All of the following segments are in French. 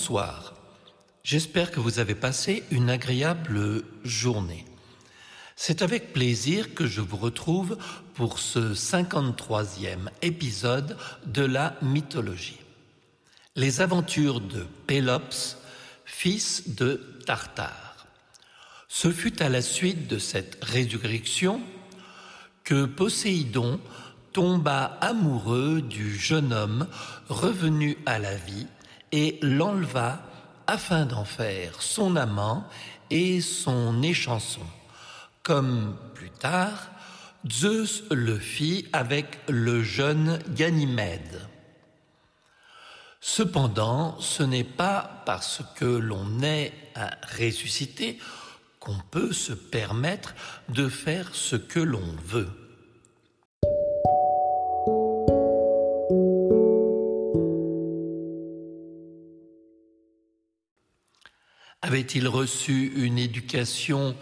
Bonsoir. J'espère que vous avez passé une agréable journée. C'est avec plaisir que je vous retrouve pour ce 53e épisode de la mythologie. Les aventures de Pélops, fils de Tartare. Ce fut à la suite de cette résurrection que Poséidon tomba amoureux du jeune homme revenu à la vie et l'enleva afin d'en faire son amant et son échanson, comme plus tard Zeus le fit avec le jeune Ganymède. Cependant, ce n'est pas parce que l'on est à ressusciter qu'on peut se permettre de faire ce que l'on veut. Avait-il reçu une éducation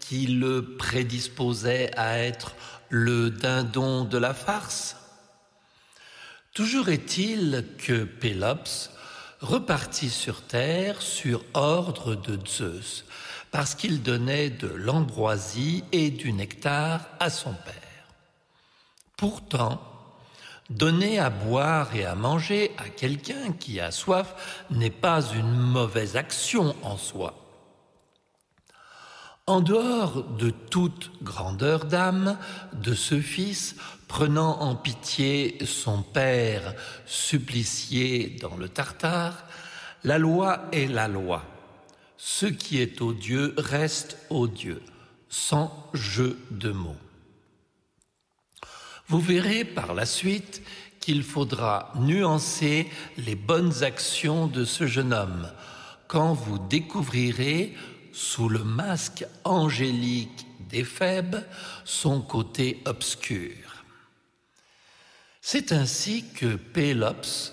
qui le prédisposait à être le dindon de la farce? Toujours est-il que Pélops repartit sur terre sur ordre de Zeus, parce qu'il donnait de l'ambroisie et du nectar à son père. Pourtant, Donner à boire et à manger à quelqu'un qui a soif n'est pas une mauvaise action en soi. En dehors de toute grandeur d'âme de ce fils, prenant en pitié son père supplicié dans le Tartare, la loi est la loi. Ce qui est odieux reste odieux, sans jeu de mots. Vous verrez par la suite qu'il faudra nuancer les bonnes actions de ce jeune homme quand vous découvrirez, sous le masque angélique d'Éphèbe, son côté obscur. C'est ainsi que Pélops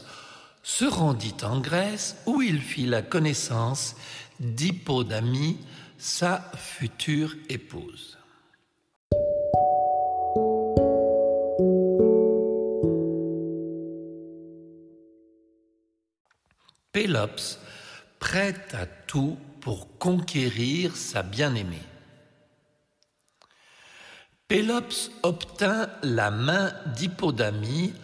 se rendit en Grèce où il fit la connaissance d'Hippodamie, sa future épouse. Pélops prête à tout pour conquérir sa bien-aimée. Pélops obtint la main d'Hippodamie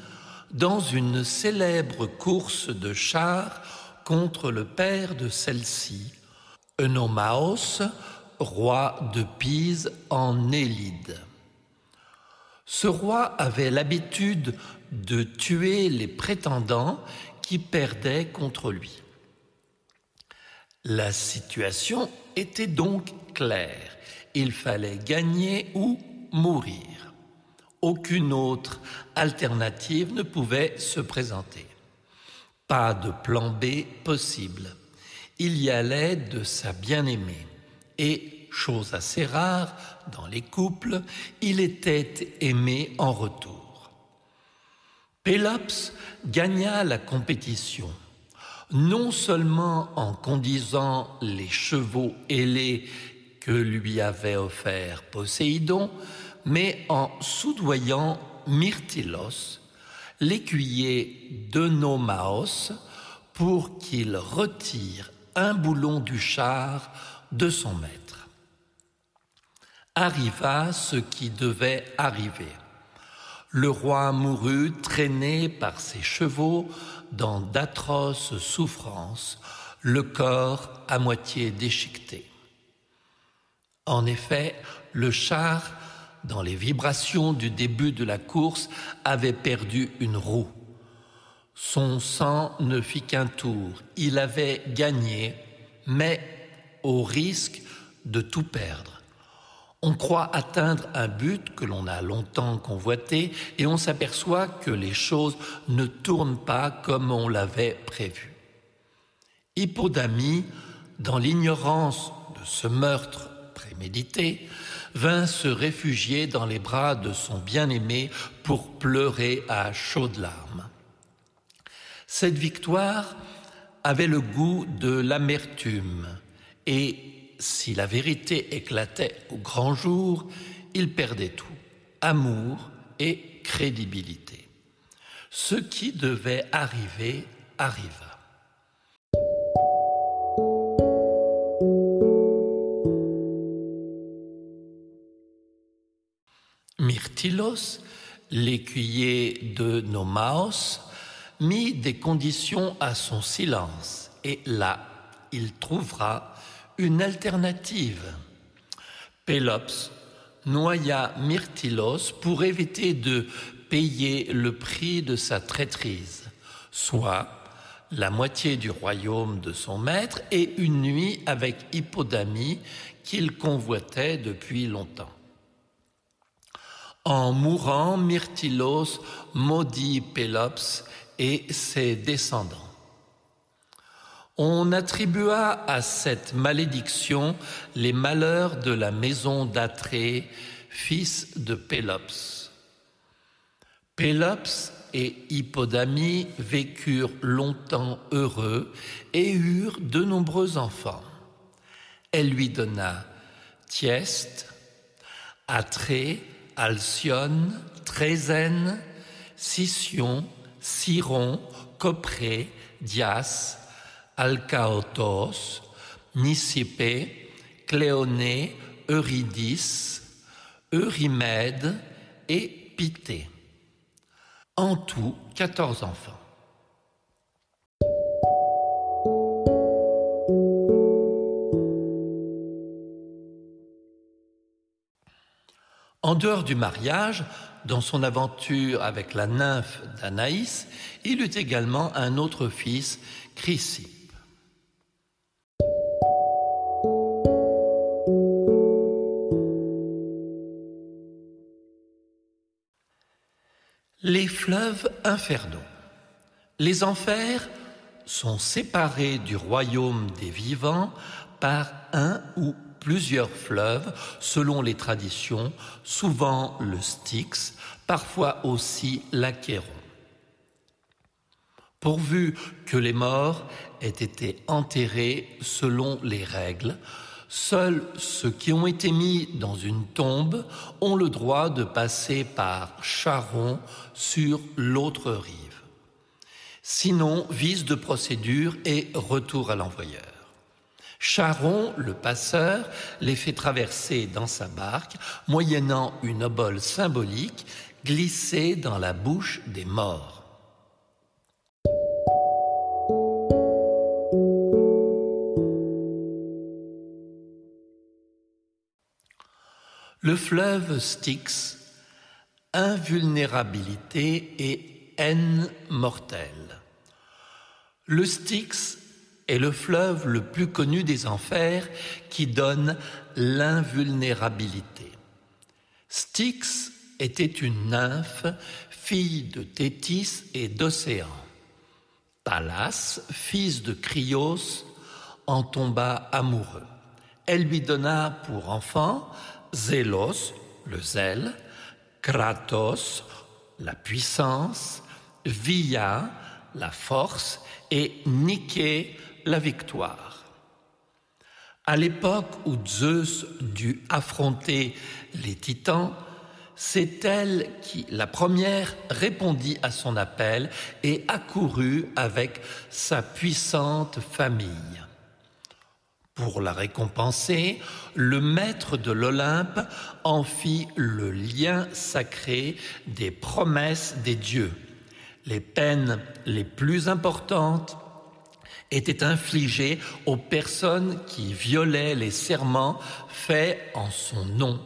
dans une célèbre course de chars contre le père de celle-ci, Eunomaos, roi de Pise en Élide. Ce roi avait l'habitude de tuer les prétendants qui perdait contre lui. La situation était donc claire. Il fallait gagner ou mourir. Aucune autre alternative ne pouvait se présenter. Pas de plan B possible. Il y allait de sa bien-aimée. Et, chose assez rare dans les couples, il était aimé en retour. Pélops gagna la compétition, non seulement en conduisant les chevaux ailés que lui avait offert Poséidon, mais en soudoyant Myrtilos, l'écuyer d'Eunomaos, pour qu'il retire un boulon du char de son maître. Arriva ce qui devait arriver. Le roi mourut traîné par ses chevaux dans d'atroces souffrances, le corps à moitié déchiqueté. En effet, le char, dans les vibrations du début de la course, avait perdu une roue. Son sang ne fit qu'un tour. Il avait gagné, mais au risque de tout perdre. On croit atteindre un but que l'on a longtemps convoité et on s'aperçoit que les choses ne tournent pas comme on l'avait prévu. Hippodamie, dans l'ignorance de ce meurtre prémédité, vint se réfugier dans les bras de son bien-aimé pour pleurer à chaudes larmes. Cette victoire avait le goût de l'amertume et si la vérité éclatait au grand jour, il perdait tout, amour et crédibilité. Ce qui devait arriver arriva. Myrtilos, l'écuyer de Nomaos, mit des conditions à son silence, et là, il trouvera une alternative. Pélops noya Myrtilos pour éviter de payer le prix de sa traîtrise, soit la moitié du royaume de son maître et une nuit avec Hippodamie qu'il convoitait depuis longtemps. En mourant, Myrtilos maudit Pélops et ses descendants. On attribua à cette malédiction les malheurs de la maison d'Atrée, fils de Pélops. Pélops et Hippodamie vécurent longtemps heureux et eurent de nombreux enfants. Elle lui donna Thieste, Atrée, Alcyone, Trézène, Sission, Siron, Copré, Dias, Alcaotos, Nicipé, Cléoné, Eurydice, Eurymède et Pité. En tout, 14 enfants. En dehors du mariage, dans son aventure avec la nymphe d'Anaïs, il eut également un autre fils, Chrysippe. Les fleuves infernaux. Les enfers sont séparés du royaume des vivants par un ou plusieurs fleuves selon les traditions, souvent le Styx, parfois aussi l'Achéron. Pourvu que les morts aient été enterrés selon les règles, seuls ceux qui ont été mis dans une tombe ont le droit de passer par Charon sur l'autre rive. Sinon, vice de procédure et retour à l'envoyeur. Charon, le passeur, les fait traverser dans sa barque, moyennant une obole symbolique glissée dans la bouche des morts. Le fleuve Styx, invulnérabilité et haine mortelle. Le Styx est le fleuve le plus connu des enfers qui donne l'invulnérabilité. Styx était une nymphe, fille de Thétis et d'Océan. Pallas, fils de Crios, en tomba amoureux. Elle lui donna pour enfant Zélos, le zèle, Kratos, la puissance, Via, la force, et Nike, la victoire. À l'époque où Zeus dut affronter les titans, c'est elle qui, la première, répondit à son appel et accourut avec sa puissante famille. Pour la récompenser, le maître de l'Olympe en fit le lien sacré des promesses des dieux. Les peines les plus importantes était infligé aux personnes qui violaient les serments faits en son nom.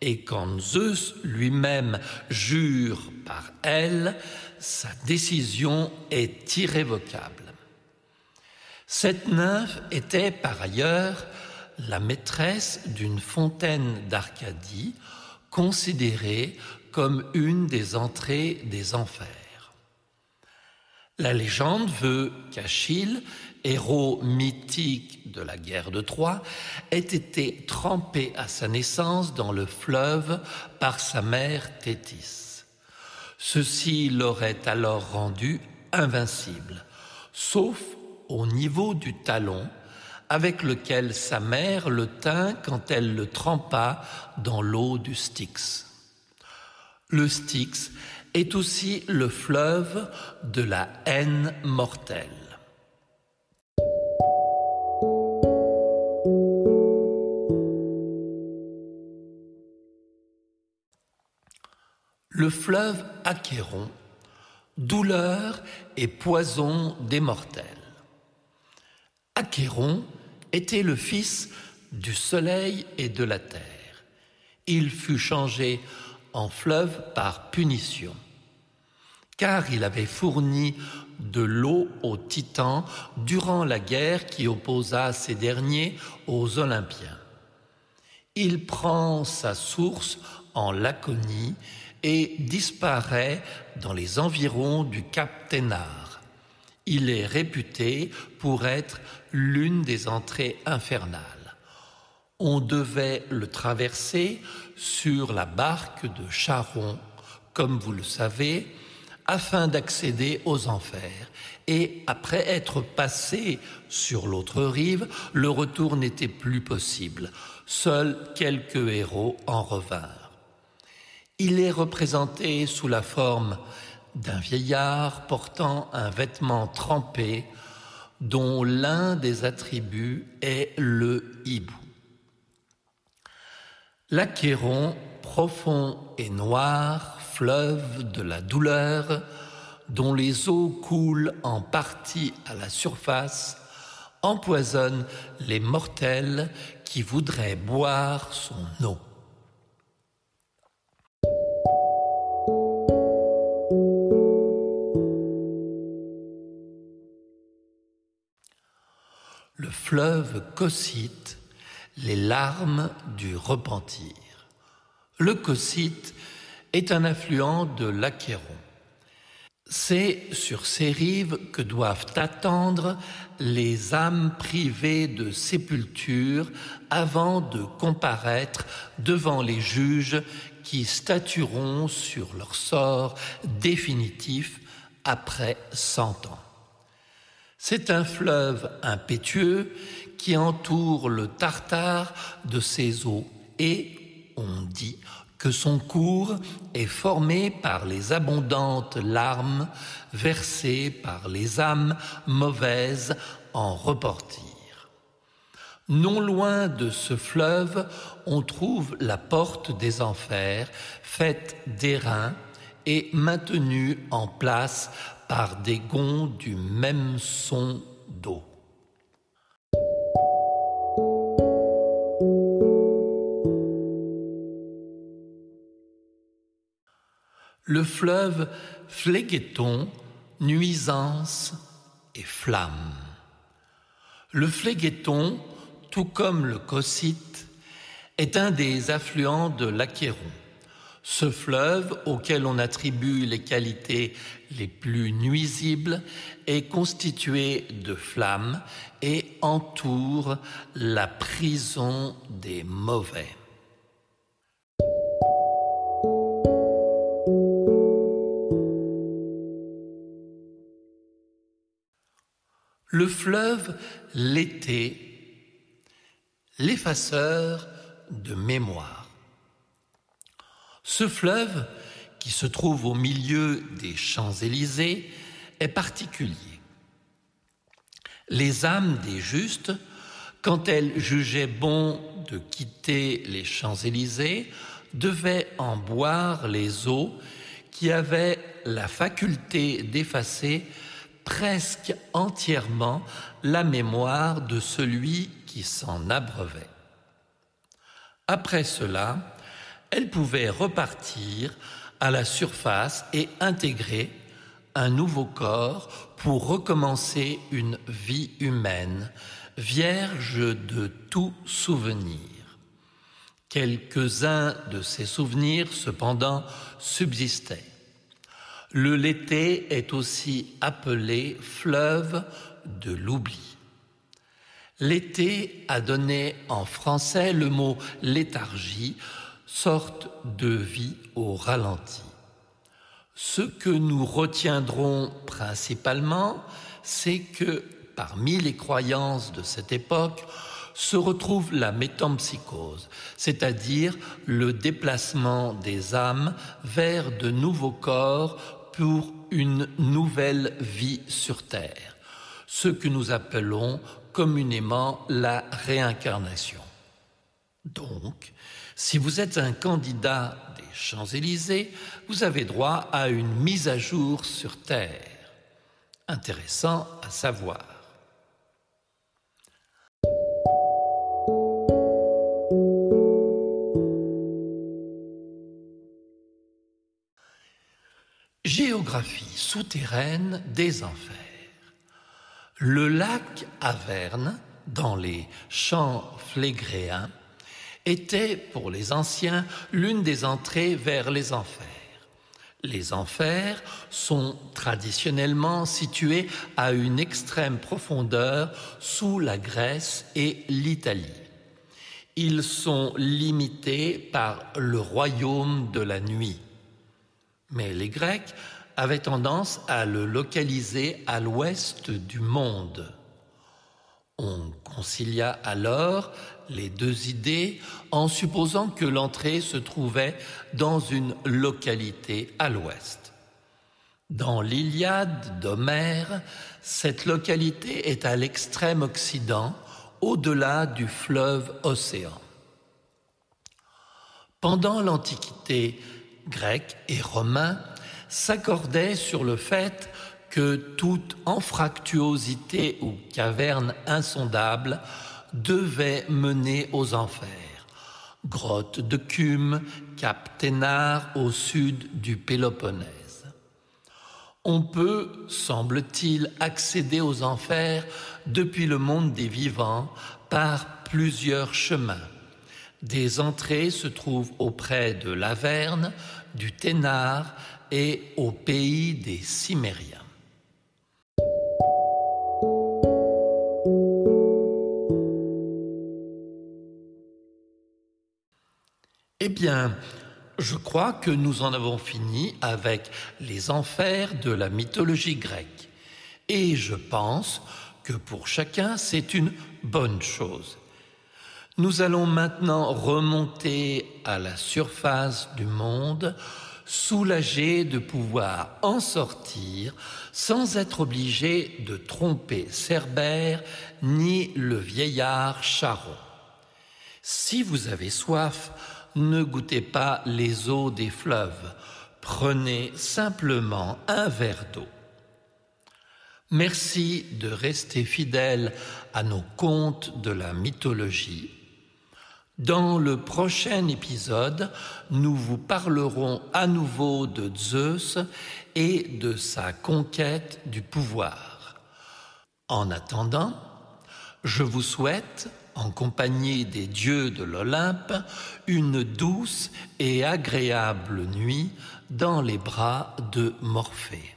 Et quand Zeus lui-même jure par elle, sa décision est irrévocable. Cette nymphe était par ailleurs la maîtresse d'une fontaine d'Arcadie, considérée comme une des entrées des enfers. La légende veut qu'Achille, héros mythique de la guerre de Troie, ait été trempé à sa naissance dans le fleuve par sa mère Thétis. Ceci l'aurait alors rendu invincible, sauf au niveau du talon, avec lequel sa mère le tint quand elle le trempa dans l'eau du Styx. Le Styx est aussi le fleuve de la haine mortelle. Le fleuve Achéron, douleur et poison des mortels. Achéron était le fils du soleil et de la terre. Il fut changé en fleuve par punition, car il avait fourni de l'eau aux titans durant la guerre qui opposa ces derniers aux Olympiens. Il prend sa source en Laconie et disparaît dans les environs du Cap Ténard. Il est réputé pour être l'une des entrées infernales. On devait le traverser sur la barque de Charon, comme vous le savez, afin d'accéder aux enfers. Et après être passé sur l'autre rive, le retour n'était plus possible. Seuls quelques héros en revinrent. Il est représenté sous la forme d'un vieillard portant un vêtement trempé dont l'un des attributs est le hibou. L'Achéron, profond et noir, fleuve de la douleur, dont les eaux coulent en partie à la surface, empoisonne les mortels qui voudraient boire son eau. Fleuve Cossite les larmes du repentir. Le Cossite est un affluent de l'Achéron. C'est sur ces rives que doivent attendre les âmes privées de sépulture avant de comparaître devant les juges qui statueront sur leur sort définitif après cent ans. C'est un fleuve impétueux qui entoure le Tartare de ses eaux et on dit que son cours est formé par les abondantes larmes versées par les âmes mauvaises en reportir. Non loin de ce fleuve, on trouve la porte des enfers, faite d'airain et maintenue en place par des gonds du même son d'eau. le fleuve Phlégueton, nuisance et flamme. Le Phlégueton, tout comme le Cossite, est un des affluents de l'Achéron. Ce fleuve, auquel on attribue les qualités les plus nuisibles, est constitué de flammes et entoure la prison des mauvais. Le fleuve, l'été, l'effaceur de mémoire. Ce fleuve, qui se trouve au milieu des Champs-Élysées, est particulier. Les âmes des justes, quand elles jugeaient bon de quitter les Champs-Élysées, devaient en boire les eaux qui avaient la faculté d'effacer presque entièrement la mémoire de celui qui s'en abreuvait. Après cela, elle pouvait repartir à la surface et intégrer un nouveau corps pour recommencer une vie humaine, vierge de tout souvenir. Quelques-uns de ces souvenirs, cependant, subsistaient. Le Lété est aussi appelé fleuve de l'oubli. L'été a donné en français le mot léthargie, sorte de vie au ralenti. Ce que nous retiendrons principalement, c'est que parmi les croyances de cette époque, se retrouve la métampsychose, c'est-à-dire le déplacement des âmes vers de nouveaux corps pour une nouvelle vie sur Terre, ce que nous appelons communément la réincarnation. Donc, si vous êtes un candidat des Champs-Élysées, vous avez droit à une mise à jour sur Terre. Intéressant à savoir. Géographie souterraine des enfers. Le lac Averne, dans les champs flégréens, était pour les anciens l'une des entrées vers les enfers. Les enfers sont traditionnellement situés à une extrême profondeur sous la Grèce et l'Italie. Ils sont limités par le royaume de la nuit. Mais les Grecs avaient tendance à le localiser à l'ouest du monde. On concilia alors les deux idées en supposant que l'entrée se trouvait dans une localité à l'ouest. Dans l'Iliade d'Homère, cette localité est à l'extrême occident, au-delà du fleuve Océan. Pendant l'Antiquité, Grecs et Romains s'accordaient sur le fait que toute anfractuosité ou caverne insondable devait mener aux enfers. Grotte de Cume, Cap Thénard au sud du Péloponnèse. On peut, semble-t-il, accéder aux enfers depuis le monde des vivants par plusieurs chemins. Des entrées se trouvent auprès de l'Averne, du Thénard et au pays des Cimériens. Bien, je crois que nous en avons fini avec les enfers de la mythologie grecque. Et je pense que pour chacun, c'est une bonne chose. Nous allons maintenant remonter à la surface du monde, soulagés de pouvoir en sortir sans être obligés de tromper Cerbère ni le vieillard Charon. Si vous avez soif, ne goûtez pas les eaux des fleuves, prenez simplement un verre d'eau. Merci de rester fidèle à nos contes de la mythologie. Dans le prochain épisode, nous vous parlerons à nouveau de Zeus et de sa conquête du pouvoir. En attendant, je vous souhaite en compagnie des dieux de l'Olympe, une douce et agréable nuit dans les bras de Morphée.